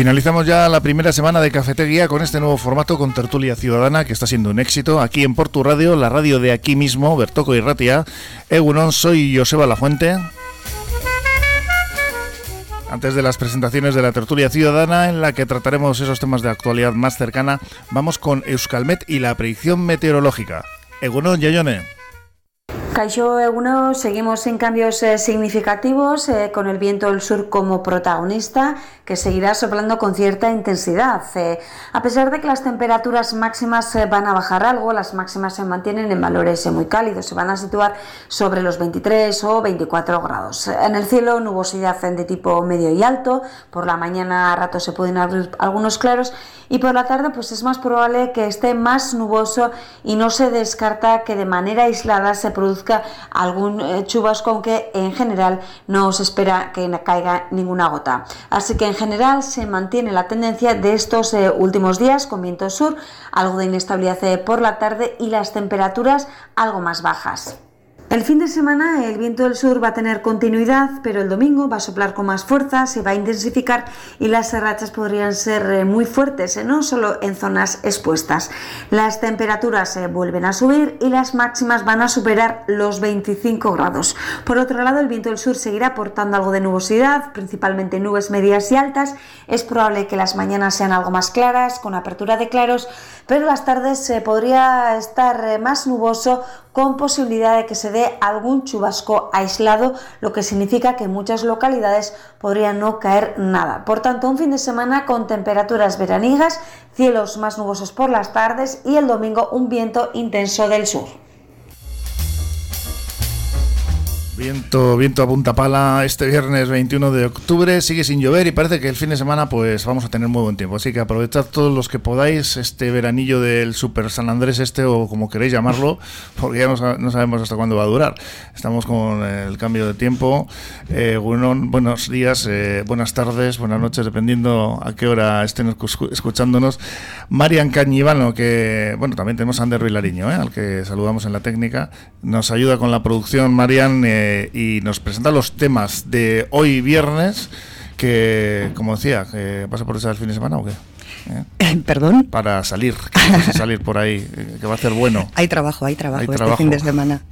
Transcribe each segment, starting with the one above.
Finalizamos ya la primera semana de Cafetería con este nuevo formato con tertulia ciudadana que está siendo un éxito aquí en Portu Radio, la radio de aquí mismo, Bertoco y Ratia. Egunon, soy Joseba Lafuente. Antes de las presentaciones de la tertulia ciudadana, en la que trataremos esos temas de actualidad más cercana, vamos con Euskalmet y la predicción meteorológica. Egunon, Yayone. Caixo Eguno, seguimos sin cambios eh, significativos, eh, con el viento del sur como protagonista, que seguirá soplando con cierta intensidad. Eh, a pesar de que las temperaturas máximas van a bajar algo, las máximas se mantienen en valores muy cálidos, se van a situar sobre los 23 o 24 grados. En el cielo, nubosidad de tipo medio y alto, por la mañana a rato se pueden abrir algunos claros y por la tarde pues es más probable que esté más nuboso y no se descarta que de manera aislada se produzca algún eh, chubasco, aunque en general no se espera que caiga ninguna gota. Así que en general se mantiene la tendencia de estos eh, últimos días con viento sur, algo de inestabilidad eh, por la tarde y las temperaturas algo más bajas. El fin de semana el viento del sur va a tener continuidad, pero el domingo va a soplar con más fuerza, se va a intensificar y las rachas podrían ser eh, muy fuertes, eh, no solo en zonas expuestas. Las temperaturas se eh, vuelven a subir y las máximas van a superar los 25 grados. Por otro lado, el viento del sur seguirá aportando algo de nubosidad, principalmente nubes medias y altas. Es probable que las mañanas sean algo más claras, con apertura de claros, pero las tardes se podría estar más nuboso con posibilidad de que se dé algún chubasco aislado, lo que significa que en muchas localidades podría no caer nada. Por tanto, un fin de semana con temperaturas veraniegas, cielos más nubosos por las tardes y el domingo un viento intenso del sur. Viento, viento a punta pala este viernes 21 de octubre, sigue sin llover y parece que el fin de semana pues vamos a tener muy buen tiempo. Así que aprovechad todos los que podáis este veranillo del Super San Andrés este o como queréis llamarlo, porque ya no, sabemos hasta cuándo va a durar. Estamos con el cambio de tiempo. Eh, buenos días, eh, buenas tardes, buenas noches, dependiendo a qué hora estén escuchándonos. Marian Cañivano, que bueno, también tenemos a Ander Vilariño, eh, al que saludamos en la técnica, nos ayuda con la producción. Marian y nos presenta los temas de hoy viernes, que, como decía, que ¿vas a aprovechar el fin de semana o qué? ¿Eh? ¿Perdón? Para salir, salir por ahí, que va a ser bueno. Hay trabajo, hay trabajo, este fin de semana.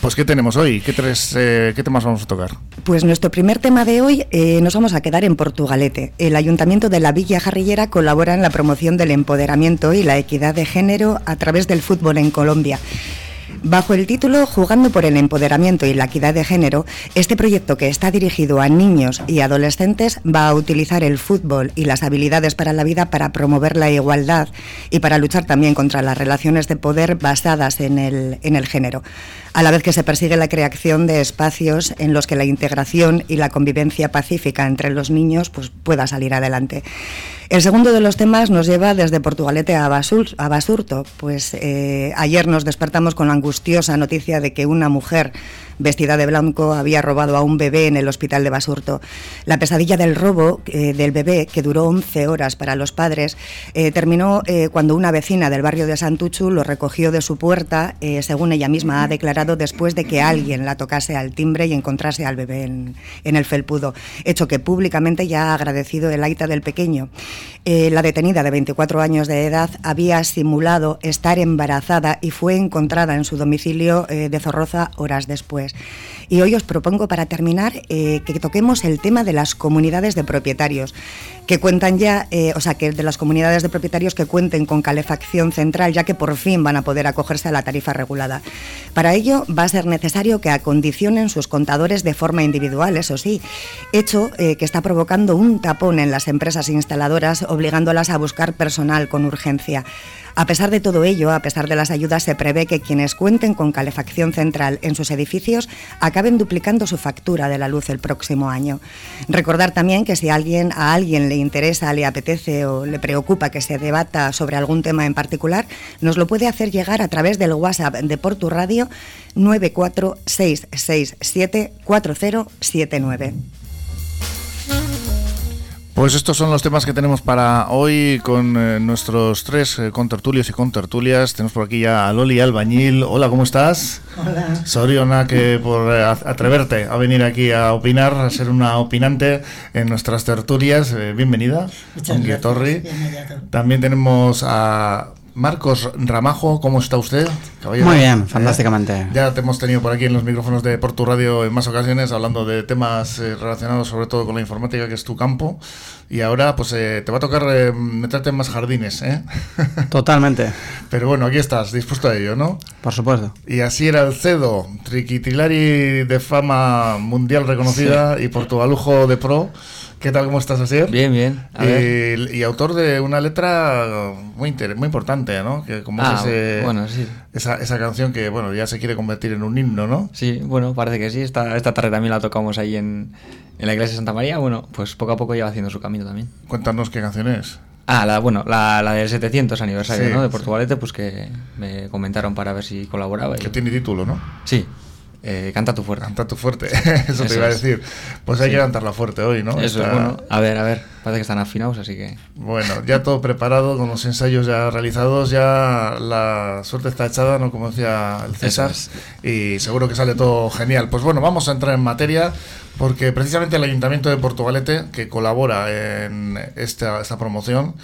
Pues ¿qué tenemos hoy? ¿Qué, tres, eh, ¿Qué temas vamos a tocar? Pues nuestro primer tema de hoy eh, nos vamos a quedar en Portugalete. El Ayuntamiento de la Villa Jarrillera colabora en la promoción del empoderamiento y la equidad de género a través del fútbol en Colombia. Bajo el título Jugando por el Empoderamiento y la Equidad de Género, este proyecto que está dirigido a niños y adolescentes va a utilizar el fútbol y las habilidades para la vida para promover la igualdad y para luchar también contra las relaciones de poder basadas en el, en el género, a la vez que se persigue la creación de espacios en los que la integración y la convivencia pacífica entre los niños pues, pueda salir adelante. El segundo de los temas nos lleva desde Portugalete a, Basurto, pues eh, ayer nos despertamos con la angustiosa noticia de que una mujer vestida de blanco, había robado a un bebé en el hospital de Basurto. La pesadilla del robo eh, del bebé, que duró 11 horas para los padres, eh, terminó eh, cuando una vecina del barrio de Santuchu lo recogió de su puerta, según ella misma ha declarado, después de que alguien la tocase al timbre y encontrase al bebé en, en el felpudo, hecho que públicamente ya ha agradecido el aita del pequeño. la detenida de 24 años de edad había simulado estar embarazada y fue encontrada en su domicilio de Zorroza horas después. Y hoy os propongo para terminar eh, que toquemos el tema de las comunidades de propietarios, que cuentan ya, eh, o sea, que de las comunidades de propietarios que cuenten con calefacción central, ya que por fin van a poder acogerse a la tarifa regulada. Para ello va a ser necesario que acondicionen sus contadores de forma individual, eso sí, hecho eh, que está provocando un tapón en las empresas instaladoras, obligándolas a buscar personal con urgencia. A pesar de todo ello, a pesar de las ayudas, se prevé que quienes cuenten con calefacción central en sus edificios acaben duplicando su factura de la luz el próximo año. Recordar también que si a alguien, a alguien le interesa, le apetece o le preocupa que se debata sobre algún tema en particular, nos lo puede hacer llegar a través del WhatsApp de Portu Radio 946674079. Pues estos son los temas que tenemos para hoy con eh, nuestros tres eh, contertulios y contertulias. Tenemos por aquí ya a Loli Albañil. Hola, ¿cómo estás? Hola. Soriona, que por eh, atreverte a venir aquí a opinar, a ser una opinante en nuestras tertulias. bienvenida. Muchas gracias. También tenemos a Marcos Ramajo, ¿cómo está usted? Muy bien, eh, fantásticamente. ya te hemos tenido por aquí en los micrófonos de Portu Radio en más ocasiones hablando de temas eh, relacionados sobre todo con la informática, que es tu campo. Y ahora pues eh, te va a tocar meterte en más jardines, ¿eh? Totalmente. Pero bueno, aquí estás, dispuesto a ello, ¿no? Por supuesto. Y así era el CEDO, triquitilari de fama mundial reconocida y portugalujo de pro. ¿Qué tal? ¿Cómo estás, Asier? Bien, bien. y, autor de una letra muy, muy importante, ¿no? Que como ah, bueno, sí. esa, esa, canción que, bueno, ya se quiere convertir en un himno, ¿no? Sí, bueno, parece que sí. Esta, esta tarde también la tocamos ahí en, en la iglesia de Santa María. Bueno, pues poco a poco lleva haciendo su camino también. Cuéntanos qué canción es. Ah, la, bueno, la, la del 700 aniversario, ¿no? De Portugalete, pues que me comentaron para ver si colaboraba. Que tiene título, ¿no? Sí. Eh, canta tu fuerte. Canta tu fuerte, eso, te iba a decir. Pues hay que cantarla fuerte hoy, ¿no? Eso es bueno. A ver, a ver, parece que están afinados, así que. Bueno, ya todo preparado, con los ensayos ya realizados, ya la suerte está echada, ¿no? Como decía el César, y seguro que sale todo genial. Pues bueno, vamos a entrar en materia, porque precisamente el Ayuntamiento de Portugalete, que colabora en esta, esta promoción,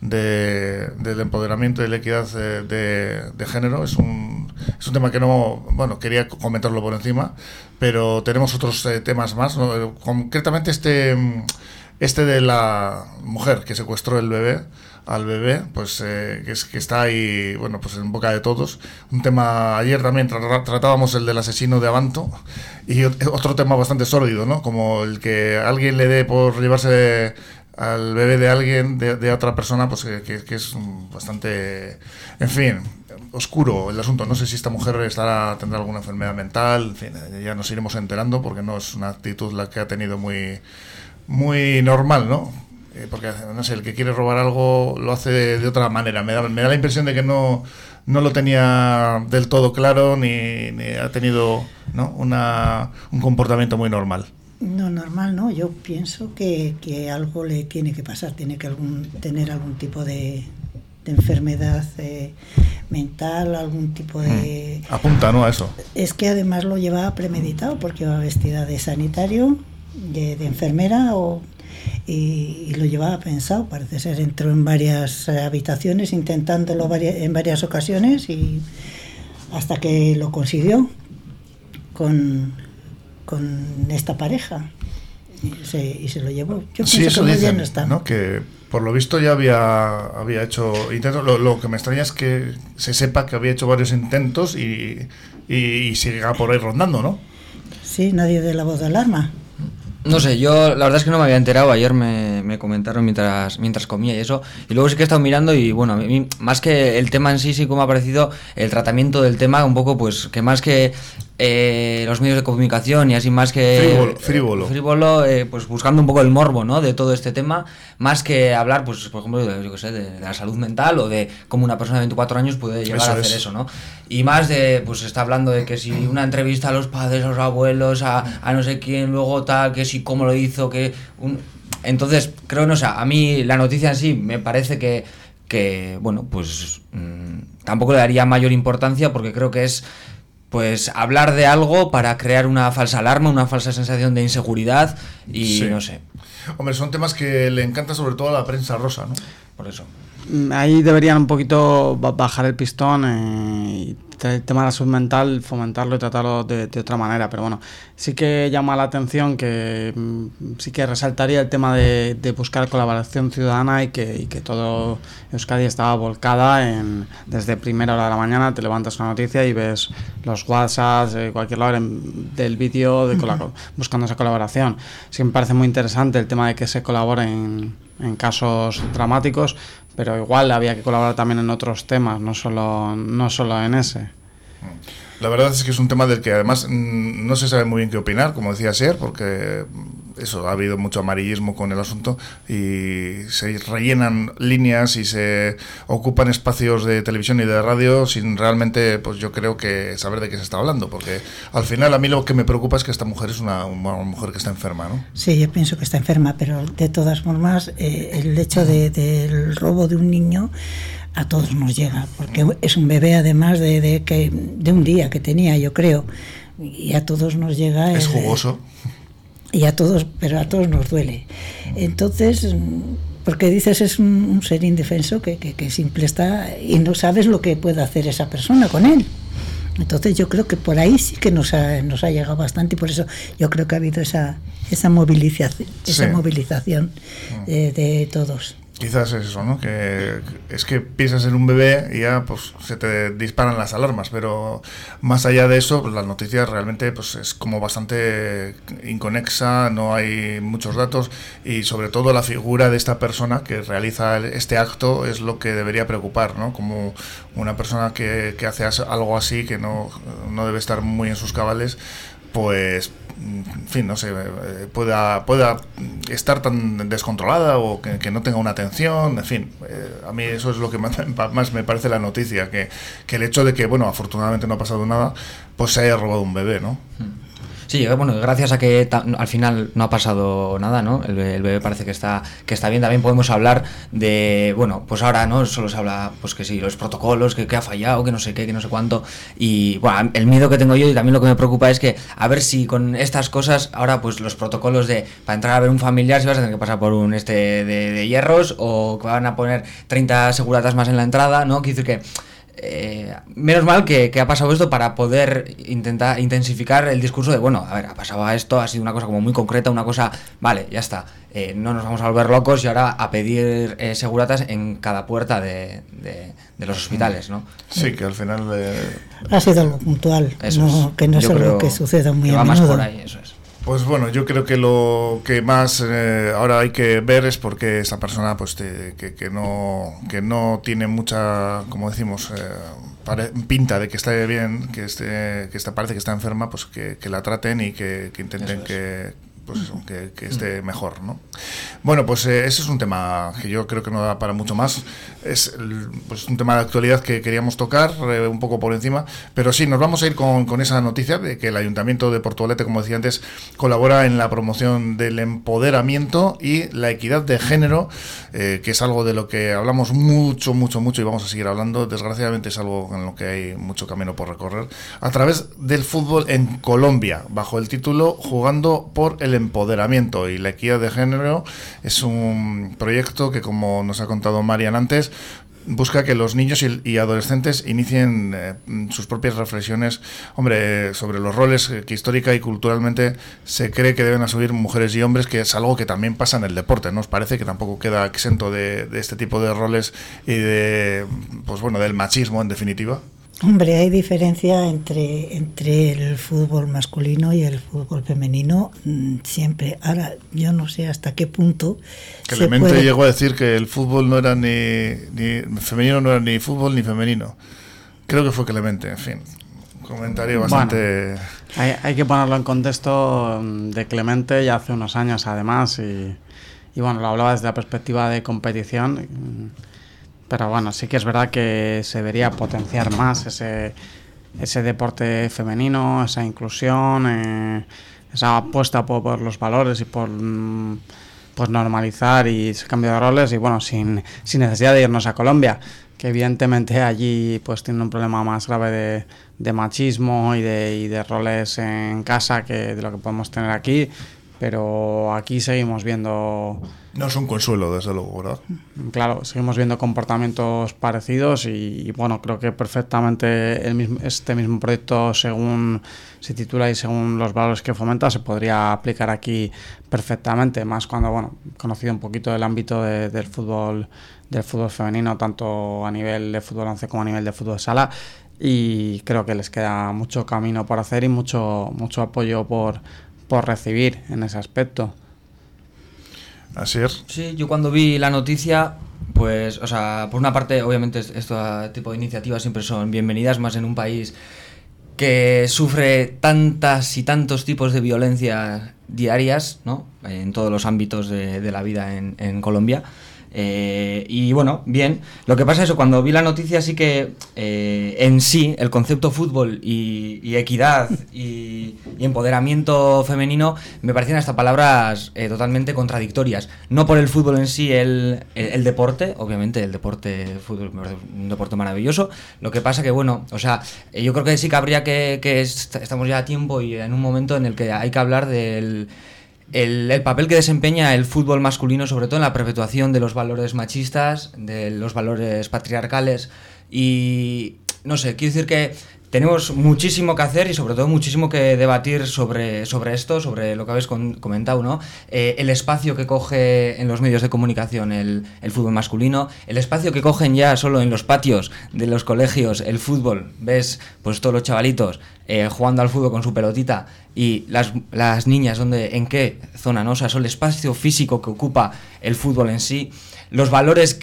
de, del empoderamiento y la equidad de, de, género. Es un, es un tema que no, bueno, quería comentarlo por encima, pero tenemos otros eh, temas más. Concretamente este, este de la mujer que secuestró el bebé al bebé, pues eh, que, es, que está ahí, bueno, pues en boca de todos. Un tema, ayer también tratábamos el del asesino de Avanto y otro tema bastante sórdido, ¿no? Como el que alguien le dé por llevarse al bebé de alguien, de, otra persona, pues que, es bastante, en fin, oscuro el asunto. No sé si esta mujer estará, tendrá alguna enfermedad mental, en fin, ya nos iremos enterando porque no es una actitud la que ha tenido muy, muy normal, ¿no? Eh, porque, no sé, el que quiere robar algo lo hace de, otra manera. Me da, me da la impresión de que no, no lo tenía del todo claro ni, ni ha tenido ¿no? Una, un comportamiento muy normal. No, normal no. Yo pienso que, que algo le tiene que pasar, tiene que algún, tener algún tipo de, enfermedad eh, mental, algún tipo de... Mm. Apunta, ¿no? A eso. Es que además lo llevaba premeditado porque iba vestida de sanitario, de, enfermera o, y, lo llevaba pensado. Parece ser, entró en varias habitaciones intentándolo en varias ocasiones y hasta que lo consiguió con con esta pareja y se, lo llevó. Yo sí, eso que dicen, ¿no? Que por lo visto ya había, había hecho intentos. Lo, que me extraña es que se sepa que había hecho varios intentos y, y, sigue por ahí rondando, ¿no? Sí, nadie de la voz de alarma. No sé, yo la verdad es que no me había enterado. Ayer me, me, comentaron mientras, mientras comía y eso. Y luego sí que he estado mirando y bueno, a mí, más que el tema en sí, sí como ha parecido el tratamiento del tema, un poco pues que más que eh, los medios de comunicación y así más que frívolo, frívolo, eh, pues buscando un poco el morbo ¿no? de todo este tema, más que hablar, pues por ejemplo, de, yo sé, de, la salud mental o de cómo una persona de 24 años puede llegar a hacer eso, ¿no? Y más de, pues está hablando de que si una entrevista a los padres, a los abuelos, a, a no sé quién, luego tal, que si cómo lo hizo, que... Un... Entonces, creo, no sé, a mí la noticia en sí me parece que, que bueno, pues mmm, tampoco le daría mayor importancia porque creo que es pues hablar de algo para crear una falsa alarma, una falsa sensación de inseguridad y no sé. Hombre, son temas que le encanta sobre todo a la prensa rosa, ¿no? Por eso. Mm, ahí deberían un poquito bajar el pistón eh, y el tema de la salud mental, fomentarlo y tratarlo de, otra manera. Pero bueno, sí que llama la atención que mm, sí que resaltaría el tema de, buscar colaboración ciudadana y que, y que todo Euskadi estaba volcada en desde primera hora de la mañana, te levantas una noticia y ves los WhatsApps, de cualquier lado del vídeo de buscando esa colaboración. Sí me parece muy interesante el tema de que se colabore en, en casos dramáticos, pero igual había que colaborar también en otros temas, no solo, no solo en ese. La verdad es que es un tema del que además mm, no se sabe muy bien qué opinar, como decía Ser, porque eso, ha habido mucho amarillismo con el asunto y se rellenan líneas y se ocupan espacios de televisión y de radio sin realmente, pues yo creo que saber de qué se está hablando, porque al final a mí lo que me preocupa es que esta mujer es una, mujer que está enferma, ¿no? Sí, yo pienso que está enferma, pero de todas formas eh, el hecho del robo de un niño a todos nos llega, porque es un bebé además de, de, que, de un día que tenía, yo creo, y a todos nos llega... Es jugoso. Y a todos, pero a todos nos duele. Entonces, porque dices es un, ser indefenso que, que, simple está y no sabes lo que puede hacer esa persona con él. Entonces yo creo que por ahí sí que nos ha, nos ha llegado bastante y por eso yo creo que ha habido esa, esa movilización, esa movilización de, de todos. Quizás es eso, ¿no? Que es que piensas en un bebé y ya pues se te disparan las alarmas, pero más allá de eso, pues, la noticia realmente pues es como bastante inconexa, no hay muchos datos y sobre todo la figura de esta persona que realiza este acto es lo que debería preocupar, ¿no? Como una persona que, que hace algo así, que no, no debe estar muy en sus cabales, pues en fin, no sé, pueda, pueda estar tan descontrolada o que, no tenga una atención, en fin, eh, a mí eso es lo que más, me parece la noticia, que, que, el hecho de que, bueno, afortunadamente no ha pasado nada, pues se haya robado un bebé, ¿no? Hmm. Sí, bueno, gracias a que al final no ha pasado nada, ¿no? El, bebé parece que está, que está bien. También podemos hablar de, bueno, pues ahora, ¿no? Solo se habla, pues que sí, los protocolos, que, que ha fallado, que no sé qué, que no sé cuánto. Y, bueno, el miedo que tengo yo y también lo que me preocupa es que a ver si con estas cosas, ahora, pues los protocolos de, para entrar a ver un familiar, si vas a tener que pasar por un este de, de hierros o que van a poner 30 seguratas más en la entrada, ¿no? Quiere decir que eh, menos mal que, ha pasado esto para poder intentar intensificar el discurso de, bueno, a ver, ha pasado esto, ha sido una cosa como muy concreta, una cosa, vale, ya está, eh, no nos vamos a volver locos y ahora a pedir eh, seguratas en cada puerta de, los hospitales, ¿no? Sí, que al final... Ha sido algo puntual, que no es algo que suceda muy a menudo. por ahí, eso es. Pues bueno, yo creo que lo que más eh, ahora hay que ver es porque esa persona pues que, que, no, que no tiene mucha, como decimos, eh, pinta de que esté bien, que, esté, que parece que está enferma, pues que, la traten y que, intenten que, pues eso, que, esté mejor, ¿no? Bueno, pues eh, ese es un tema que yo creo que no da para mucho más. Es pues, un tema de actualidad que queríamos tocar eh, un poco por encima, pero sí, nos vamos a ir con, con, esa noticia de que el Ayuntamiento de Portugalete, como decía antes, colabora en la promoción del empoderamiento y la equidad de género, eh, que es algo de lo que hablamos mucho, mucho, mucho y vamos a seguir hablando. Desgraciadamente es algo en lo que hay mucho camino por recorrer, a través del fútbol en Colombia, bajo el título Jugando por el empoderamiento y la equidad de género es un proyecto que, como nos ha contado Marian antes, busca que los niños y, adolescentes inicien eh, sus propias reflexiones, hombre, sobre los roles que histórica y culturalmente se cree que deben asumir mujeres y hombres, que es algo que también pasa en el deporte, ¿no? Os parece que tampoco queda exento de, de este tipo de roles y de, pues bueno, del machismo en definitiva. Hombre, hay diferencia entre, entre el fútbol masculino y el fútbol femenino mm, siempre. Ahora, yo no sé hasta qué punto. Clemente llegó a decir que el fútbol no era ni, ni, femenino, no era ni fútbol ni femenino. Creo que fue Clemente, en fin. comentario bastante. hay, hay, que ponerlo en contexto mm, de Clemente ya hace unos años, además, y, y bueno, lo hablaba desde la perspectiva de competición pero bueno, sí que es verdad que se debería potenciar más ese, ese deporte femenino, esa inclusión, eh, esa apuesta por, los valores y por mm, pues normalizar y ese cambio de roles y bueno, sin, sin necesidad de irnos a Colombia, que evidentemente allí pues tiene un problema más grave de, de machismo y de, y de roles en casa que de lo que podemos tener aquí pero aquí seguimos viendo... No es un consuelo, desde luego, ¿verdad? Claro, seguimos viendo comportamientos parecidos y, bueno, creo que perfectamente el mismo, este mismo proyecto, según se titula y según los valores que fomenta, se podría aplicar aquí perfectamente, más cuando, bueno, conocido un poquito el ámbito del fútbol del fútbol femenino, tanto a nivel de fútbol 11 como a nivel de fútbol sala, y creo que les queda mucho camino por hacer y mucho, mucho apoyo por por recibir en ese aspecto. Así es. Sí, yo cuando vi la noticia, pues, o sea, por una parte, obviamente, este tipo de iniciativas siempre son bienvenidas, más en un país que sufre tantas y tantos tipos de violencia diarias, ¿no? En todos los ámbitos de, la vida en Colombia. Eh, y bueno, bien. Lo que pasa es que cuando vi la noticia sí que eh, en sí el concepto fútbol y, equidad y, empoderamiento femenino me parecían hasta palabras eh, totalmente contradictorias. No por el fútbol en sí, el, deporte, obviamente el deporte, fútbol, un deporte maravilloso. Lo que pasa que bueno, o sea, yo creo que sí que habría que estamos ya a tiempo y en un momento en el que hay que hablar del el, papel que desempeña el fútbol masculino, sobre todo en la perpetuación de los valores machistas, de los valores patriarcales. Y no sé, quiero decir que tenemos muchísimo que hacer y sobre todo muchísimo que debatir sobre, sobre esto, sobre lo que habéis comentado, ¿no? Eh, el espacio que coge en los medios de comunicación el, el, fútbol masculino, el espacio que cogen ya solo en los patios de los colegios el fútbol, ves pues todos los chavalitos eh, jugando al fútbol con su pelotita y las, las niñas, donde, ¿en qué zona? ¿no? O sea, el espacio físico que ocupa el fútbol en sí, los valores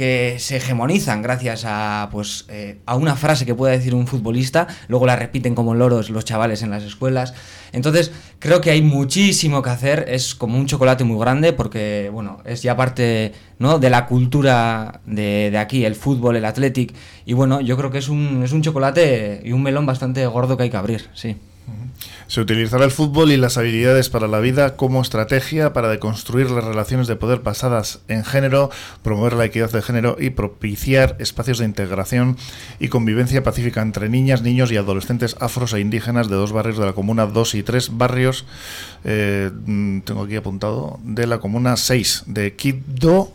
que se hegemonizan gracias a, pues, eh, a una frase que pueda decir un futbolista, luego la repiten como loros los chavales en las escuelas. Entonces, creo que hay muchísimo que hacer, es como un chocolate muy grande porque, bueno, es ya parte ¿no? de la cultura de, aquí, el fútbol, el athletic, y bueno, yo creo que es un, es un chocolate y un melón bastante gordo que hay que abrir, sí. Se utilizará el fútbol y las habilidades para la vida como estrategia para deconstruir las relaciones de poder basadas en género, promover la equidad de género y propiciar espacios de integración y convivencia pacífica entre niñas, niños y adolescentes afros e indígenas de dos barrios de la comuna 2 y 3 barrios, eh, mm, tengo aquí apuntado, de la comuna 6 de Quibdó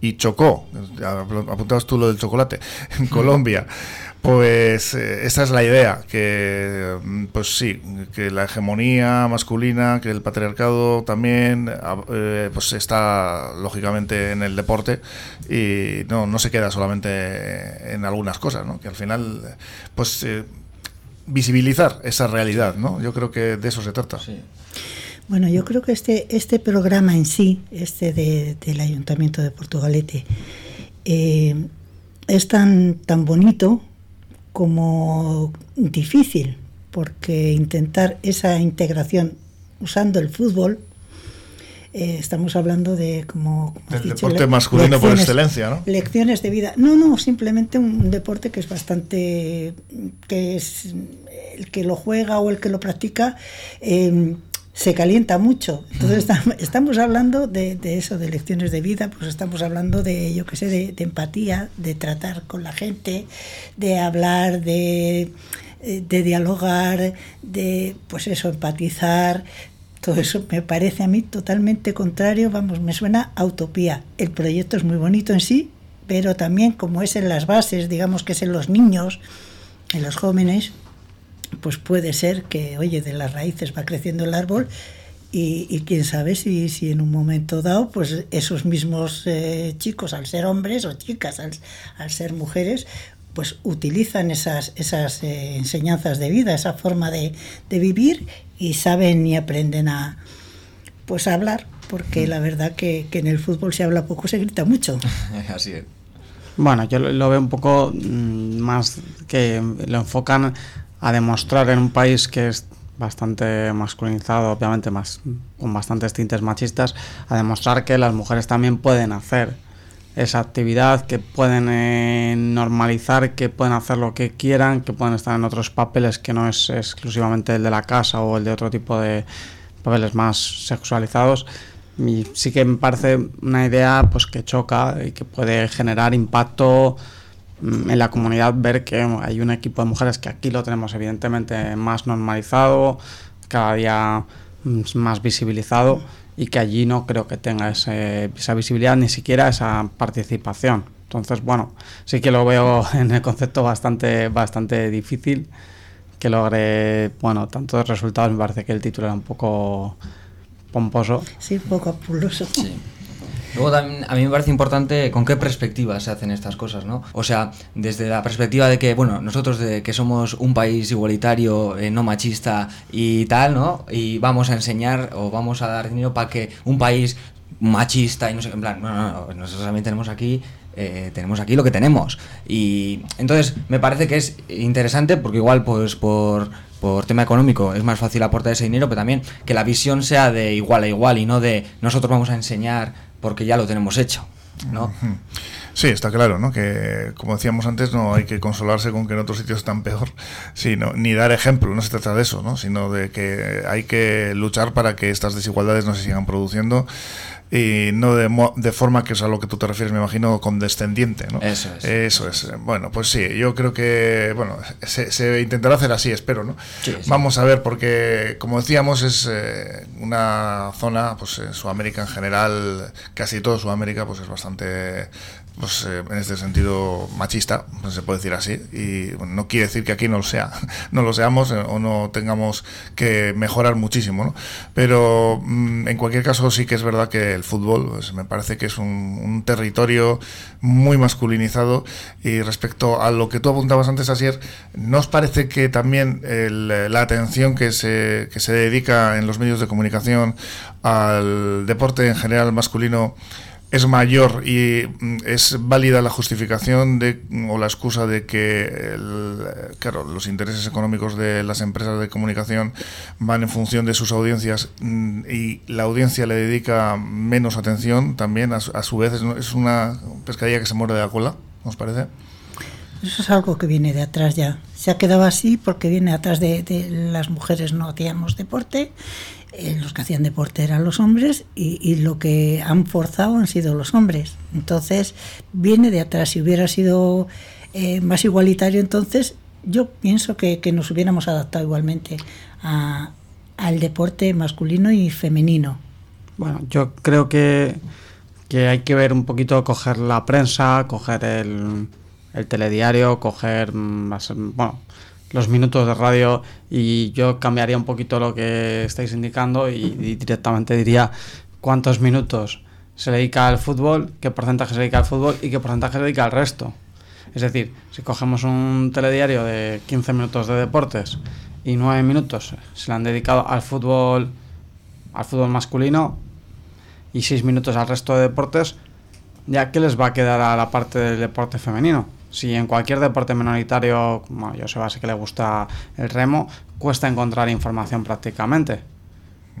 y Chocó, apuntabas tú lo del chocolate, en Colombia. Pues eh, esa es la idea, que pues sí, que la hegemonía masculina, que el patriarcado también eh, pues está lógicamente en el deporte y no, no se queda solamente en algunas cosas, ¿no? que al final pues eh, visibilizar esa realidad, ¿no? yo creo que de eso se trata. Bueno, yo creo que este, este programa en sí, este del Ayuntamiento de Portugalete, es tan, tan bonito como difícil, porque intentar esa integración usando el fútbol, eh, estamos hablando de como... El deporte masculino por excelencia, ¿no? Lecciones de vida. No, no, simplemente un deporte que es bastante... que es el que lo juega o el que lo practica. Eh, se calienta mucho. Entonces estamos hablando de, eso, de lecciones de vida, pues estamos hablando de, yo qué sé, de, empatía, de tratar con la gente, de hablar, de, de dialogar, de, pues eso, empatizar. Todo eso me parece a mí totalmente contrario, vamos, me suena a utopía. El proyecto es muy bonito en sí, pero también como es en las bases, digamos que es en los niños, en los jóvenes, pues puede ser que, oye, de las raíces va creciendo el árbol y, quién sabe si, si, en un momento dado, pues esos mismos eh, chicos, al ser hombres o chicas, al, ser mujeres, pues utilizan esas, esas eh, enseñanzas de vida, esa forma de, vivir y saben y aprenden a, pues a hablar, porque la verdad que, que en el fútbol se habla poco, se grita mucho. Así es. Bueno, yo lo veo un poco mm, más que lo enfocan a demostrar en un país que es bastante masculinizado, obviamente más con bastantes tintes machistas, a demostrar que las mujeres también pueden hacer esa actividad, que pueden eh, normalizar, que pueden hacer lo que quieran, que pueden estar en otros papeles que no es exclusivamente el de la casa o el de otro tipo de papeles más sexualizados. Y sí que me parece una idea pues que choca y que puede generar impacto en la comunidad ver que hay un equipo de mujeres que aquí lo tenemos evidentemente más normalizado, cada día mm, más visibilizado y que allí no creo que tenga esa visibilidad ni siquiera esa participación. Entonces, bueno, sí que lo veo en el concepto bastante, bastante difícil que logre, bueno, tantos resultados. Me parece que el título era un poco pomposo. Sí, un poco apuloso. Sí. Luego también a mí me parece importante con qué perspectiva se hacen estas cosas, ¿no? O sea, desde la perspectiva de que, bueno, nosotros de que somos un país igualitario, eh, no machista y tal, ¿no? Y vamos a enseñar o vamos a dar dinero para que un país machista y no sé, en plan, no, no, no, nosotros también tenemos aquí eh, tenemos aquí lo que tenemos. Y entonces me parece que es interesante porque igual pues por, por tema económico es más fácil aportar ese dinero, pero también que la visión sea de igual a igual y no de nosotros vamos a enseñar porque ya lo tenemos hecho. ¿no? Sí, está claro, ¿no? Que como decíamos antes, no hay que consolarse con que en otros sitios están peor, sino, ni dar ejemplo, no se trata de eso, ¿no? Sino de que hay que luchar para que estas desigualdades no se sigan produciendo y no de, de, forma que es a lo que tú te refieres, me imagino, condescendiente, ¿no? Eso es. Eso es. Bueno, pues sí, yo creo que, bueno, se, intentará hacer así, espero, ¿no? Vamos a ver, porque, como decíamos, es eh, una zona, pues en Sudamérica en general, casi todo Sudamérica, pues es bastante pues, eh, en este sentido machista, se puede decir así, y no quiere decir que aquí no lo sea, no lo seamos eh, o no tengamos que mejorar muchísimo, ¿no? pero mm, en cualquier caso sí que es verdad que el fútbol pues, me parece que es un, territorio muy masculinizado y respecto a lo que tú apuntabas antes, Asier, ¿no os parece que también la atención que se, que se dedica en los medios de comunicación al deporte en general masculino es mayor y mm, es válida la justificación de, o la excusa de que claro, los intereses económicos de las empresas de comunicación van en función de sus audiencias mm, y la audiencia le dedica menos atención también, a, su vez es una pescadilla que se muere de la cola, ¿os parece? Eso es algo que viene de atrás ya. Se ha quedado así porque viene atrás de, de las mujeres no hacíamos deporte eh, los que hacían deporte eran los hombres y, lo que han forzado han sido los hombres. Entonces, viene de atrás. Si hubiera sido eh, más igualitario, entonces yo pienso que, nos hubiéramos adaptado igualmente al deporte masculino y femenino. Bueno, yo creo que, que hay que ver un poquito, coger la prensa, coger el, el telediario, coger, más, bueno, los minutos de radio y yo cambiaría un poquito lo que estáis indicando y, directamente diría cuántos minutos se dedica al fútbol, qué porcentaje se dedica al fútbol y qué porcentaje se dedica al resto. Es decir, si cogemos un telediario de 15 minutos de deportes y 9 minutos se le han dedicado al fútbol al fútbol masculino y 6 minutos al resto de deportes, ya qué les va a quedar a la parte del deporte femenino si en cualquier deporte minoritario, como yo sé base que le gusta el remo, cuesta encontrar información prácticamente.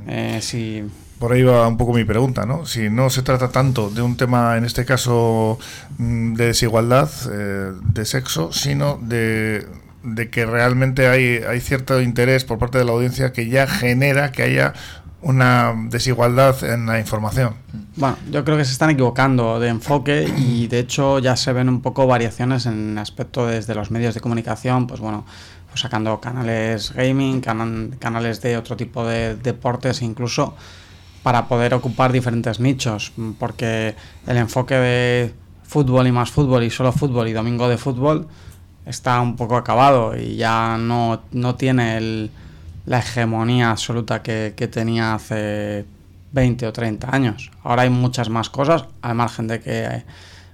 Eh, si... Por ahí va un poco mi pregunta, ¿no? Si no se trata tanto de un tema, en este caso, mm, de desigualdad eh, de sexo, sino de, de que realmente hay, hay cierto interés por parte de la audiencia que ya genera que haya una desigualdad en la información. Bueno, yo creo que se están equivocando de enfoque y de hecho ya se ven un poco variaciones en aspecto desde los medios de comunicación, pues bueno, pues sacando canales gaming, canales de otro tipo de deportes incluso para poder ocupar diferentes nichos, porque el enfoque de fútbol y más fútbol y solo fútbol y domingo de fútbol está un poco acabado y ya no, no tiene el la hegemonía absoluta que, tenía hace 20 o 30 años. Ahora hay muchas más cosas, al margen de que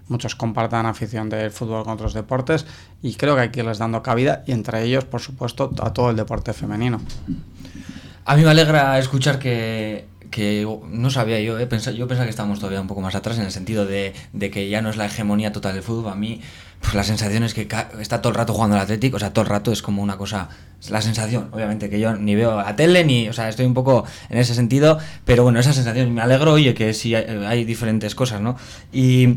muchos compartan afición del fútbol con otros deportes, y creo que hay que irles dando cabida, y entre ellos, por supuesto, a todo el deporte femenino. A mí me alegra escuchar que, no sabía yo, eh, yo pensaba que estábamos todavía un poco más atrás en el sentido de, de que ya no es la hegemonía total del fútbol. A mí pues la sensación es que está todo el rato jugando al Atlético, o sea, todo el rato es como una cosa, la sensación, obviamente, que yo ni veo a tele, ni, o sea, estoy un poco en ese sentido, pero bueno, esa sensación, me alegro, oye, que sí hay, diferentes cosas, ¿no? Y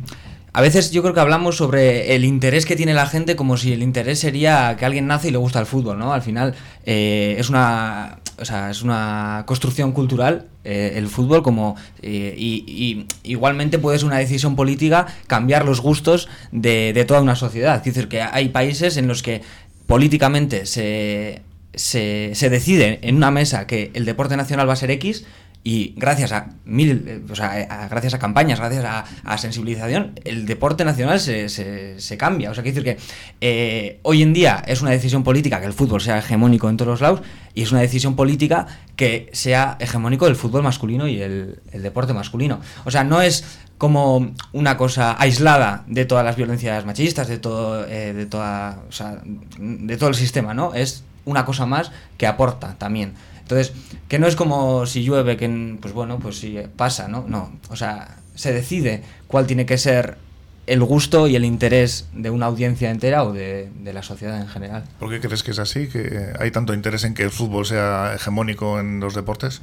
a veces yo creo que hablamos sobre el interés que tiene la gente como si el interés sería que alguien nace y le gusta el fútbol, ¿no? Al final eh, es una o sea, es una construcción cultural eh, el fútbol como eh, y, igualmente puede ser una decisión política cambiar los gustos de, toda una sociedad. Es decir, que hay países en los que políticamente se, se, se decide en una mesa que el deporte nacional va a ser X, y gracias a mil, eh, o sea, gracias a campañas, gracias a, sensibilización, el deporte nacional se, se, cambia. O sea, quiere decir que eh, hoy en día es una decisión política que el fútbol sea hegemónico en todos los lados y es una decisión política que sea hegemónico el fútbol masculino y el, deporte masculino. O sea, no es como una cosa aislada de todas las violencias machistas, de todo, eh, de toda, o sea, de todo el sistema, ¿no? Es una cosa más que aporta también. Entonces, que no es como si llueve, que pues bueno, pues sí pasa, ¿no? No, o sea, se decide cuál tiene que ser el gusto y el interés de una audiencia entera o de, de, la sociedad en general. ¿Por qué crees que es así? ¿Que hay tanto interés en que el fútbol sea hegemónico en los deportes?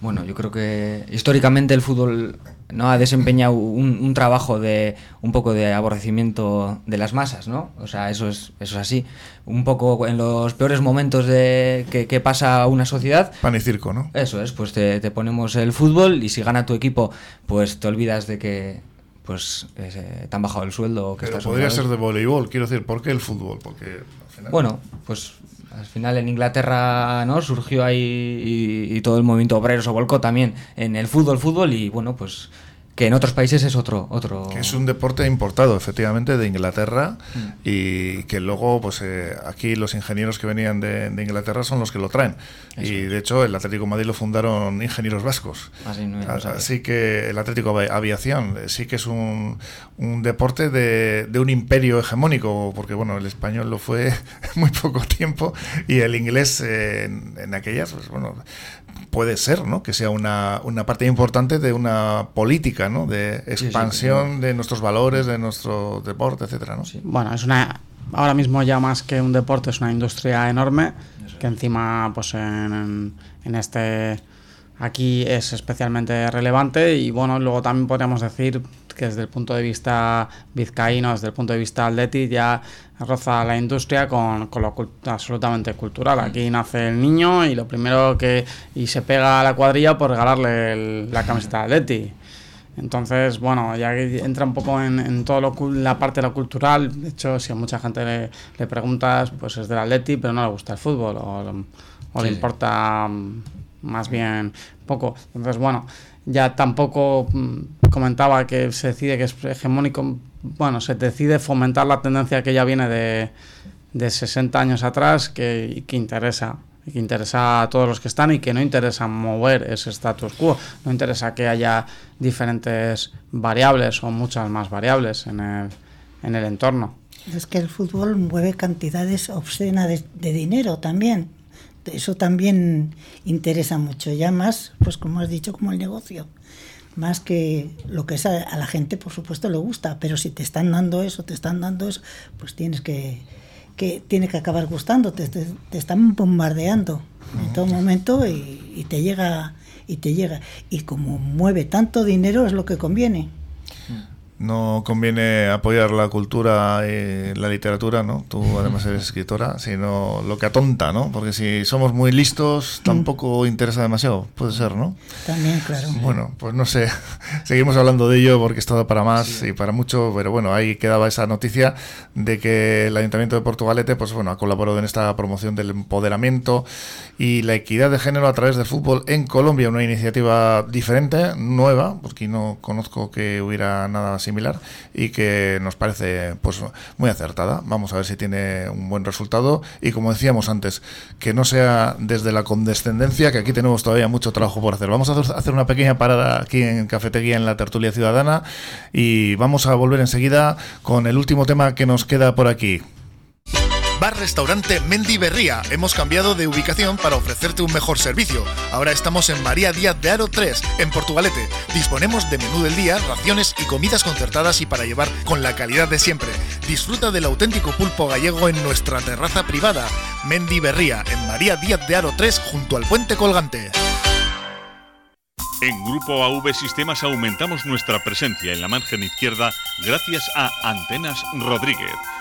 Bueno, yo creo que históricamente el fútbol no ha desempeñado un, trabajo de un poco de aborrecimiento de las masas, ¿no? O sea, eso es, eso es así. Un poco en los peores momentos de que, pasa una sociedad. Pan y circo, ¿no? Eso es, pues te, ponemos el fútbol y si gana tu equipo, pues te olvidas de que pues eh, te han bajado el sueldo. O que Pero podría ser de voleibol, quiero decir, ¿por qué el fútbol? Porque Bueno, pues al final en Inglaterra no surgió ahí y, todo el movimiento obrero se volcó también en el fútbol, fútbol y bueno, pues que en otros países es otro otro que es un deporte importado efectivamente de Inglaterra mm. y que luego pues eh, aquí los ingenieros que venían de, Inglaterra son los que lo traen. Y de hecho el Atlético Madrid lo fundaron ingenieros vascos. Así, que el Atlético Aviación eh, sí que es un, un deporte de, de, un imperio hegemónico porque bueno el español lo fue muy poco tiempo y el inglés eh, en, en, aquellas pues bueno puede ser, ¿no? Que sea una, una parte importante de una política, ¿no? De expansión de nuestros valores, de nuestro deporte, etcétera, ¿no? Bueno, es una ahora mismo ya más que un deporte es una industria enorme que encima pues en, en este aquí es especialmente relevante y bueno luego también podríamos decir que desde el punto de vista vizcaíno, desde el punto de vista atleti, ya roza la industria con, con lo absolutamente cultural. Aquí nace el niño y lo primero que. y se pega a la cuadrilla por regalarle la camiseta de atleti. Entonces, bueno, ya entra un poco en, en toda la parte de lo cultural. De hecho, si a mucha gente le, le preguntas, pues es del Atleti, pero no le gusta el fútbol o, o le importa mm, más bien poco. Entonces, bueno, ya tampoco mm, comentaba que se decide que es hegemónico, bueno, se decide fomentar la tendencia que ya viene de, de 60 años atrás que, que interesa que interesa a todos los que están y que no interesa mover ese status quo, no interesa que haya diferentes variables o muchas más variables en el, en el entorno. Es que el fútbol mueve cantidades obscenas de, de dinero también eso también interesa mucho, ya más, pues como has dicho, como el negocio. Más que lo que es a, la gente, por supuesto, le gusta, pero si te están dando eso, te están dando eso, pues tienes que, que tiene que acabar gustando, te, te, están bombardeando en todo momento y, y, te llega y te llega y como mueve tanto dinero es lo que conviene. No conviene apoyar la cultura y la literatura, ¿no? Tú además eres escritora, sino lo que atonta, ¿no? Porque si somos muy listos, tampoco interesa demasiado, puede ser, ¿no? También, claro. Bueno, pues no sé, seguimos hablando de ello porque es todo para más y para mucho, pero bueno, ahí quedaba esa noticia de que el Ayuntamiento de Portugalete, pues bueno, ha colaborado en esta promoción del empoderamiento y la equidad de género a través del fútbol en Colombia, una iniciativa diferente, nueva, porque no conozco que hubiera nada similar y que nos parece pues muy acertada. Vamos a ver si tiene un buen resultado y como decíamos antes, que no sea desde la condescendencia, que aquí tenemos todavía mucho trabajo por hacer. Vamos a hacer una pequeña parada aquí en Cafetería en la Tertulia Ciudadana y vamos a volver enseguida con el último tema que nos queda por aquí. Bar Restaurante Mendy Berría. Hemos cambiado de ubicación para ofrecerte un mejor servicio. Ahora estamos en María Díaz de Aro 3, en Portugalete. Disponemos de menú del día, raciones y comidas concertadas y para llevar con la calidad de siempre. Disfruta del auténtico pulpo gallego en nuestra terraza privada. Mendy Berría, en María Díaz de Aro 3, junto al puente colgante. En Grupo AV Sistemas aumentamos nuestra presencia en la margen izquierda gracias a Antenas Rodríguez,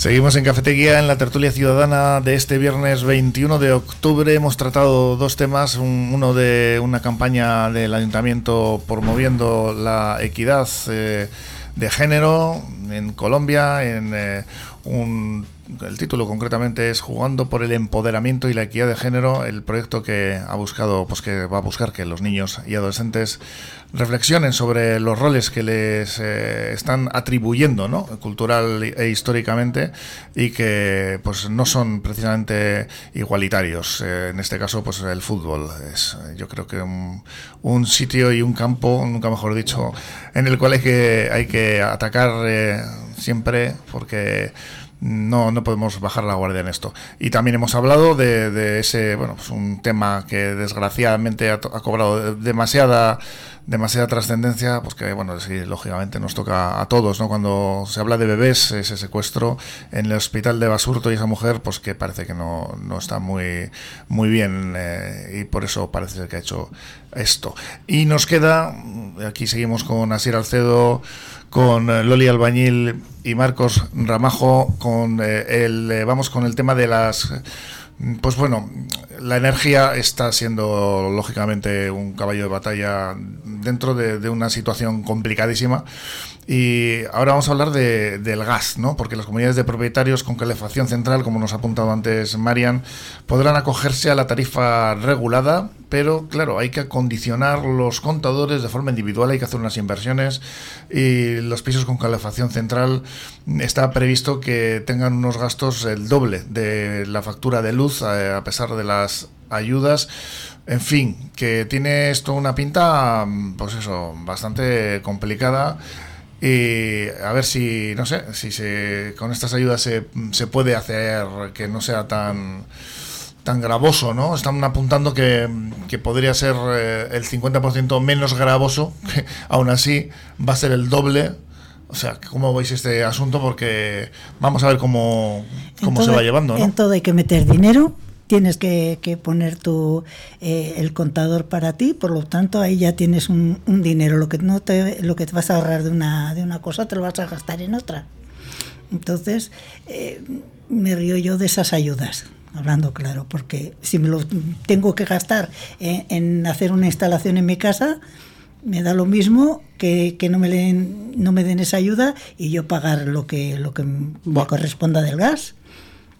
Seguimos en Cafetería, en la tertulia ciudadana de este viernes 21 de octubre. Hemos tratado dos temas, uno de una campaña del ayuntamiento promoviendo la equidad eh, de género en Colombia, en eh, un el título concretamente es Jugando por el empoderamiento y la equidad de género, el proyecto que ha buscado, pues que va a buscar que los niños y adolescentes reflexionen sobre los roles que les eh, están atribuyendo, ¿no? cultural e históricamente y que pues no son precisamente igualitarios. Eh, en este caso, pues el fútbol es, yo creo que un, sitio y un campo, nunca mejor dicho, en el cual hay que hay que atacar eh, siempre porque no, no podemos bajar la guardia en esto. Y también hemos hablado de, de ese, bueno, pues un tema que desgraciadamente ha, ha cobrado demasiada demasiada trascendencia, pues que bueno, sí, lógicamente nos toca a todos, ¿no? Cuando se habla de bebés, ese secuestro en el hospital de Basurto y esa mujer, pues que parece que no, no está muy, muy bien eh, y por eso parece que ha hecho esto. Y nos queda, aquí seguimos con Asier Alcedo, con eh, Loli Albañil y Marcos Ramajo, con eh, el, vamos con el tema de las pues bueno, la energía está siendo lógicamente un caballo de batalla dentro de, una situación complicadísima. Y ahora vamos a hablar de, del gas, ¿no? Porque las comunidades de propietarios con calefacción central, como nos ha apuntado antes Marian, podrán acogerse a la tarifa regulada, pero claro, hay que acondicionar los contadores de forma individual, hay que hacer unas inversiones y los pisos con calefacción central está previsto que tengan unos gastos el doble de la factura de luz eh, a pesar de las ayudas. En fin, que tiene esto una pinta, pues eso, bastante complicada. Y a ver si, no sé, si se, con estas ayudas se, se puede hacer que no sea tan tan gravoso, ¿no? Están apuntando que, que podría ser eh, el 50% menos gravoso, que aún así va a ser el doble. O sea, ¿cómo veis este asunto? Porque vamos a ver cómo, cómo se va llevando, ¿no? En todo hay que meter dinero, tienes que, poner tu, eh, el contador para ti, por lo tanto ahí ya tienes un, dinero. Lo que, no te, lo que te vas a ahorrar de una, de una cosa te lo vas a gastar en otra. Entonces, eh, me río yo de esas ayudas, hablando claro, porque si me lo tengo que gastar en, hacer una instalación en mi casa, me da lo mismo que, no, me den, no me den esa ayuda y yo pagar lo que, lo que me corresponda del gas.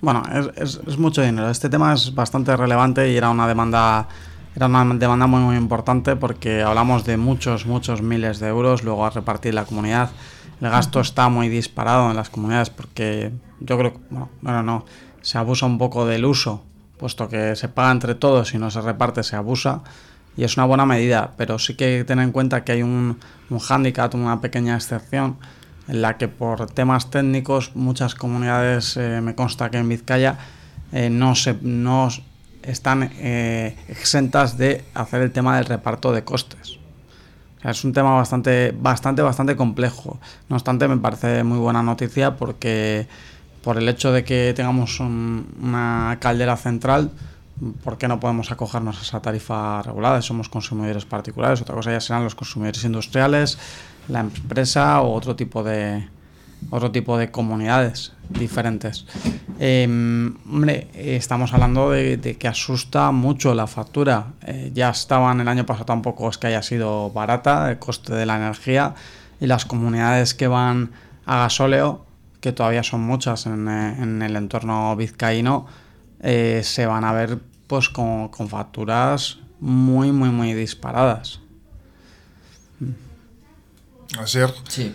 Bueno, es, es, mucho dinero. Este tema es bastante relevante y era una demanda era una demanda muy muy importante porque hablamos de muchos muchos miles de euros luego a repartir la comunidad. El gasto está muy disparado en las comunidades porque yo creo que bueno, no, no, se abusa un poco del uso, puesto que se paga entre todos y no se reparte, se abusa y es una buena medida, pero sí que tener en cuenta que hay un, un hándicap, una pequeña excepción en la que por temas técnicos muchas comunidades, eh, me consta que en Vizcaya, eh, no, se, no están eh, exentas de hacer el tema del reparto de costes. es un tema bastante, bastante, bastante complejo. No obstante, me parece muy buena noticia porque por el hecho de que tengamos una caldera central, ¿por qué no podemos acogernos a esa tarifa regulada? Somos consumidores particulares, otra cosa ya serán los consumidores industriales, la empresa o otro tipo de otro tipo de comunidades diferentes. Em, hombre, estamos hablando de, que asusta mucho la factura. Eh, ya estaban el año pasado tampoco es que haya sido barata el coste de la energía y las comunidades que van a gasóleo, que todavía son muchas en, eh, el entorno vizcaíno, eh, se van a ver pues con, con facturas muy, muy, muy disparadas. Sí.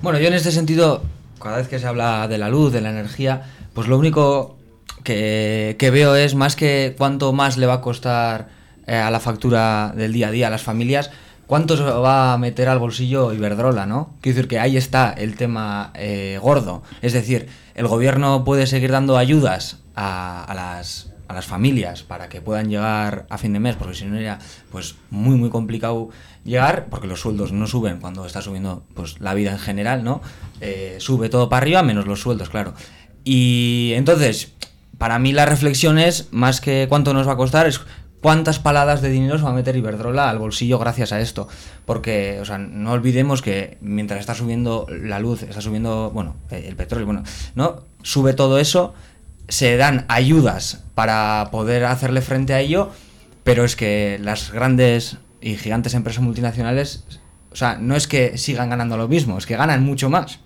Bueno, yo en este sentido, cada vez que se habla de la luz, de la energía, pues lo único que, veo es más que cuánto más le va a costar eh, a la factura del día a día a las familias, cuánto se va a meter al bolsillo Iberdrola, ¿no? Quiero decir que ahí está el tema eh, gordo. Es decir, el gobierno puede seguir dando ayudas a, las a las familias para que puedan llegar a fin de mes, porque si no era pues muy muy complicado llegar, porque los sueldos no suben cuando está subiendo pues la vida en general, ¿no? Eh, sube todo para arriba, menos los sueldos, claro. Y entonces, para mí la reflexión es, más que cuánto nos va a costar, es cuántas paladas de dinero se va a meter Iberdrola al bolsillo gracias a esto. Porque, o sea, no olvidemos que mientras está subiendo la luz, está subiendo, bueno, el petróleo, bueno, ¿no? Sube todo eso, se dan ayudas para poder hacerle frente a ello, pero es que las grandes y gigantes empresas multinacionales o sea, no es que sigan ganando lo mismo, es que ganan mucho más.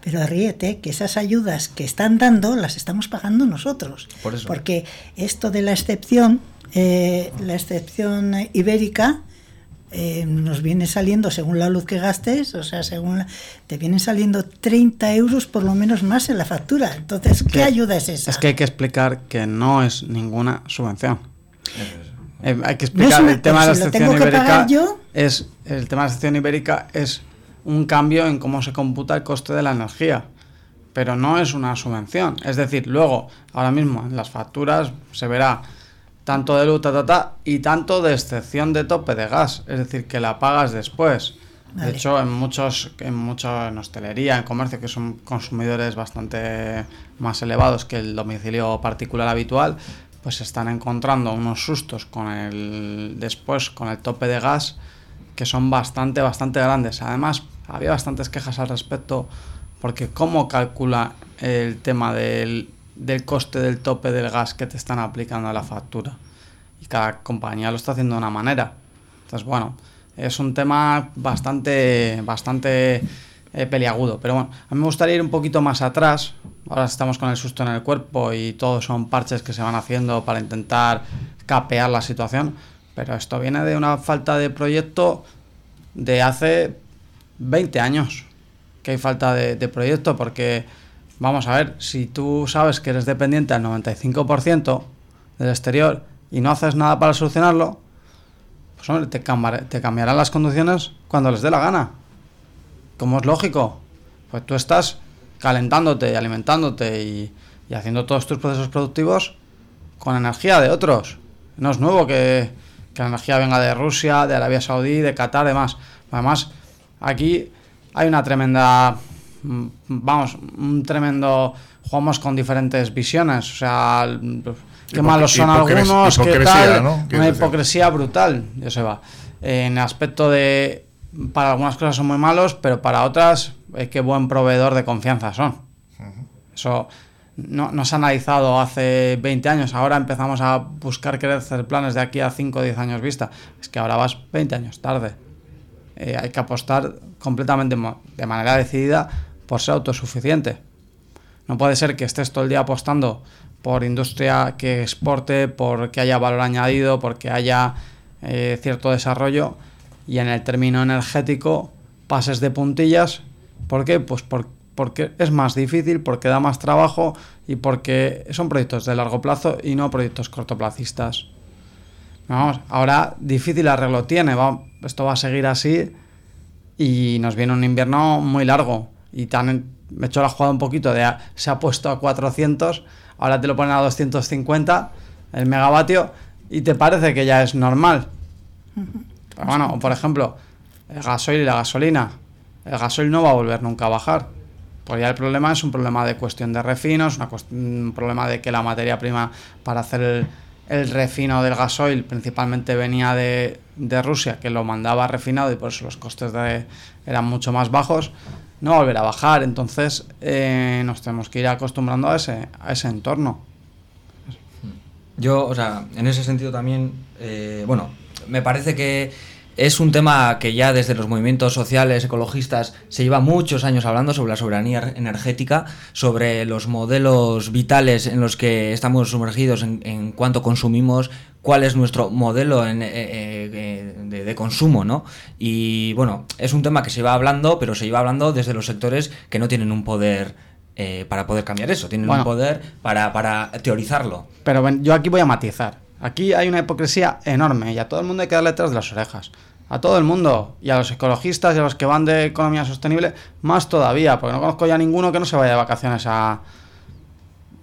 Pero ríete que esas ayudas que están dando las estamos pagando nosotros. Por eso. Porque esto de la excepción, eh, la excepción ibérica, eh, nos viene saliendo, según la luz que gastes, o sea, según te vienen saliendo 30 euros por lo menos más en la factura. Entonces, ¿qué ayuda es esa? Es que hay que explicar que no es ninguna subvención. Eh, hay que explicar el tema de la excepción ibérica. Es, el tema de la excepción ibérica es un cambio en cómo se computa el coste de la energía. Pero no es una subvención. Es decir, luego, ahora mismo en las facturas se verá tanto de luz, y tanto de excepción de tope de gas, es decir, que la pagas después. De hecho, en muchos, en mucho, en hostelería, en comercio, que son consumidores bastante más elevados que el domicilio particular habitual, pues se están encontrando unos sustos con el después con el tope de gas que son bastante, bastante grandes. Además, había bastantes quejas al respecto porque cómo calcula el tema del del coste del tope del gas que te están aplicando a la factura. Y cada compañía lo está haciendo de una manera. Entonces, bueno, es un tema bastante, bastante eh, peliagudo. Pero bueno, a mí me gustaría ir un poquito más atrás. Ahora estamos con el susto en el cuerpo y todos son parches que se van haciendo para intentar capear la situación. Pero esto viene de una falta de proyecto de hace 20 años. Que hay falta de, de proyecto porque Vamos a ver, si tú sabes que eres dependiente al 95% del exterior y no haces nada para solucionarlo, pues hombre, te, te cambiarán las condiciones cuando les dé la gana. Como es lógico, pues tú estás calentándote y alimentándote y, haciendo todos tus procesos productivos con energía de otros. No es nuevo que, que, la energía venga de Rusia, de Arabia Saudí, de Qatar, demás. Además, aquí hay una tremenda vamos, un tremendo jugamos con diferentes visiones, o sea, qué malos son algunos, qué tal, una hipocresía brutal, ya se va. En aspecto de para algunas cosas son muy malos, pero para otras eh, qué buen proveedor de confianza son. Eso no, no, se ha analizado hace 20 años, ahora empezamos a buscar querer hacer planes de aquí a 5 o 10 años vista. Es que ahora vas 20 años tarde. Eh, hay que apostar completamente de manera decidida por ser autosuficiente. No puede ser que estés todo el día apostando por industria que exporte, por que haya valor añadido, porque haya eh, cierto desarrollo y en el término energético pases de puntillas. ¿Por qué? Pues porque es más difícil, porque da más trabajo y porque son proyectos de largo plazo y no proyectos cortoplacistas. Vamos, ahora difícil arreglo tiene, esto va a seguir así y nos viene un invierno muy largo y también me he hecho la jugada un poquito de se ha puesto a 400, ahora te lo ponen a 250 el megavatio y te parece que ya es normal. Pero bueno, por ejemplo, el gasoil y la gasolina. El gasoil no va a volver nunca a bajar. Pues ya el problema es un problema de cuestión de refinos, un problema de que la materia prima para hacer el, el refino del gasoil principalmente venía de, de, Rusia, que lo mandaba refinado y por eso los costes de, eran mucho más bajos no volver a bajar. Entonces eh, nos tenemos que ir acostumbrando a ese, a ese entorno. Yo, o sea, en ese sentido también, eh, bueno, me parece que es un tema que ya desde los movimientos sociales, ecologistas, se lleva muchos años hablando sobre la soberanía energética, sobre los modelos vitales en los que estamos sumergidos en, en cuanto consumimos, cuál es nuestro modelo eh, eh, de, consumo, ¿no? Y bueno, es un tema que se iba hablando, pero se iba hablando desde los sectores que no tienen un poder eh, para poder cambiar eso, tienen un poder para, para teorizarlo. Pero yo aquí voy a matizar. Aquí hay una hipocresía enorme y a todo el mundo hay que darle detrás de las orejas. A todo el mundo. Y a los ecologistas y a los que van de economía sostenible, más todavía. Porque no conozco ya ninguno que no se vaya de vacaciones a,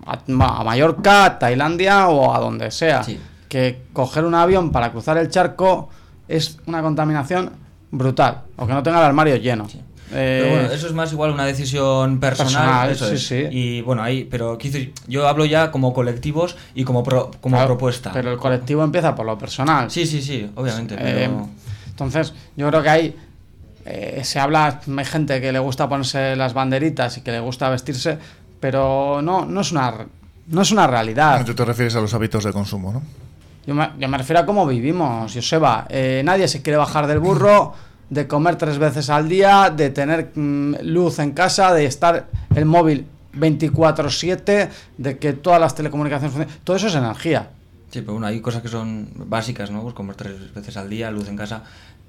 a, Mallorca, Tailandia o a donde sea. Que coger un avión para cruzar el charco es una contaminación brutal. O que no tenga el armario lleno. Pero bueno, eh, eso es más igual una decisión personal. eso sí, Y bueno, ahí, pero yo hablo ya como colectivos y como, como propuesta. Pero el colectivo empieza por lo personal. Sí, sí, sí, obviamente. Eh, entonces, yo creo que hay. Eh, se habla, hay gente que le gusta ponerse las banderitas y que le gusta vestirse, pero no, no, es, una, no es una realidad. Tú te refieres a los hábitos de consumo, ¿no? Yo me, yo me refiero a cómo vivimos, Joseba. Eh, nadie se quiere bajar del burro de comer tres veces al día, de tener mm, luz en casa, de estar el móvil 24/7, de que todas las telecomunicaciones funcionen. Todo eso es energía. Sí, pero bueno, hay cosas que son básicas, ¿no? Pues comer tres veces al día, luz en casa.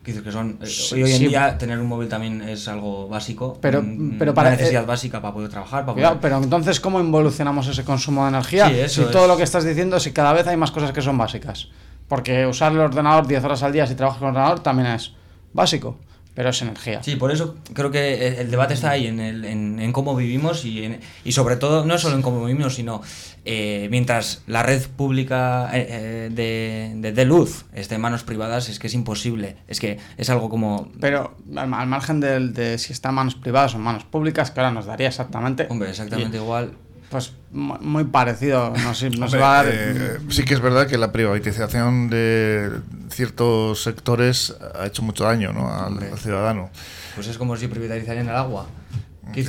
Que dices que son. Eh, hoy en día tener un móvil también es algo básico. Pero, mm, pero para. Una necesidad básica para poder trabajar. Para Cuidado, pero entonces, ¿cómo involucionamos ese consumo de energía? Sí, si todo lo que estás diciendo, si cada vez hay más cosas que son básicas. Porque usar el ordenador 10 horas al día si trabajas con el ordenador también es básico, pero es energía. Sí, por eso creo que el debate está ahí, en, el, en, en cómo vivimos y, en- y sobre todo, no solo en cómo vivimos, sino eh, mientras la red pública eh, eh, de, de, de luz esté en manos privadas, es que es imposible. Es que es algo como... Pero al, al margen del- de, si está en manos privadas o en manos públicas, que ahora nos daría exactamente. Hombre, exactamente igual. Pues mu- muy parecido. No sé, no se Hombre, va a dar. eh, sí que es verdad que la privatización de ciertos sectores ha hecho mucho daño ¿no? al, ciudadano. Pues es como si privatizarían el agua.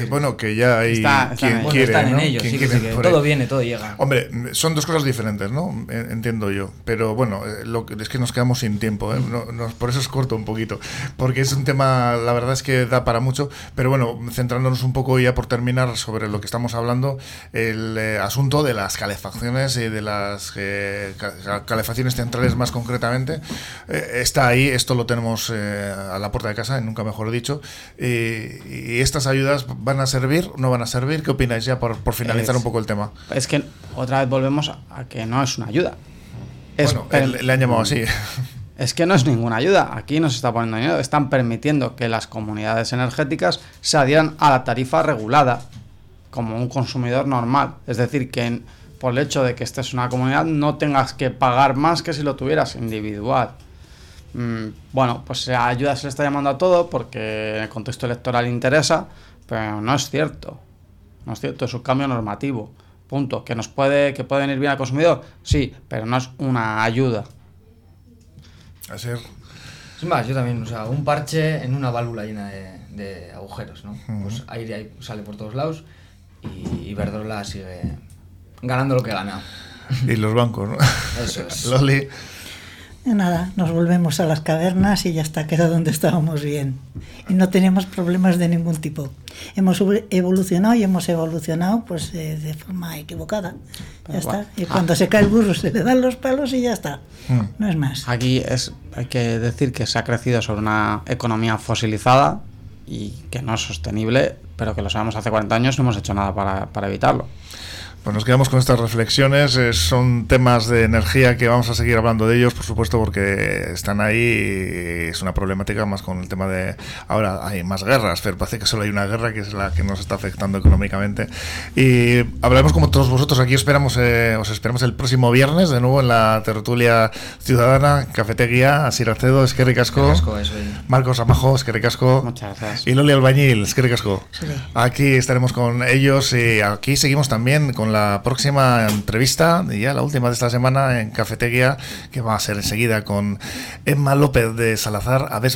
Bueno, que ya hay Está- están quien en- Bueno, quiere, están en ¿no? ello, Quien sí, quiere sí, todo ahí. viene, todo llega. Hombre, son dos cosas diferentes, ¿no? Eh, Entiendo yo. Pero bueno, eh, lo que, es que nos quedamos sin tiempo, ¿eh? No- no- por eso es corto un poquito. Porque es un tema, la verdad es que da para mucho. Pero bueno, centrándonos un poco ya por terminar sobre lo que estamos hablando, el eh, asunto de las calefacciones y de las eh, ca- calefacciones centrales más concretamente, eh, está ahí. Esto lo tenemos eh, a la puerta de casa, nunca mejor dicho. Y estas ayudas van a servir, no van a servir. ¿Qué opináis ya por, por finalizar Es- un poco el tema? Es que otra vez volvemos a, que no es una ayuda. Es, bueno, le, han llamado así. es que no es ninguna ayuda. Aquí no se está poniendo dinero. Están permitiendo que las comunidades energéticas se adhieran a la tarifa regulada como un consumidor normal. Es decir, que en- por el hecho de que estés en una comunidad no tengas que pagar más que si lo tuvieras individual. Mm, bueno, pues ayuda se le está llamando a todo porque en el contexto electoral interesa, pero no es cierto. No es cierto, es un cambio normativo. Punto. ¿Que nos puede, que puede venir bien al consumidor? Sí, pero no es una ayuda. A ser. Es más, yo también, o sea, un parche en una válvula llena de, de agujeros, ¿no? Pues aire ahí sale por todos lados y Iberdrola sigue ganando lo que gana. Y los bancos, ¿no? Eso es. Loli. Nada, nos volvemos a las cavernas y ya está, queda donde estábamos bien. Y no tenemos problemas de ningún tipo. Hemos evo- evolucionado y hemos evolucionado pues eh, de forma equivocada. Pero ya bueno. está. Y cuando se cae el burro se le dan los palos y ya está. Mm. No es más. Aquí es, hay que decir que se ha crecido sobre una economía fosilizada y que no es sostenible, pero que lo sabemos hace 40 años no hemos hecho nada para, para evitarlo. Pues nos quedamos con estas reflexiones. eh, son temas de energía que vamos a seguir hablando de ellos, por supuesto, porque están ahí. y es una problemática más con el tema de. Ahora hay más guerras, pero parece que solo hay una guerra que es la que nos está afectando económicamente. Y hablaremos como todos vosotros. Aquí esperamos, eh, os esperamos el próximo viernes, de nuevo en la tertulia ciudadana, Cafetería, Asir Acedo, Esquerri Casco, Casco, es. Marcos Amajo, Esquerri Casco. Muchas gracias. Y Loli Albañil, es que ricasco. Sí. Aquí estaremos con ellos y aquí seguimos también con la próxima entrevista, ya la última de esta semana en Cafetería, que va a ser enseguida con Emma López de Salazar Aves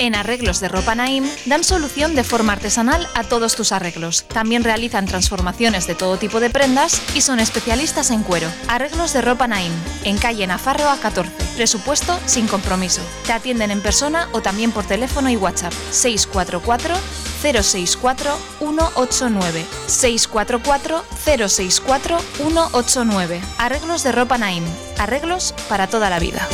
En Arreglos de Ropa Naim dan solución de forma artesanal a todos tus arreglos. También realizan transformaciones de todo tipo de prendas y son especialistas en cuero. Arreglos de Ropa Naim, en calle Nafarro a 14. Presupuesto sin compromiso. Te atienden en persona o también por teléfono y WhatsApp. 644 064 189 644 064 189 Arreglos de Ropa Naim. Arreglos para toda la vida.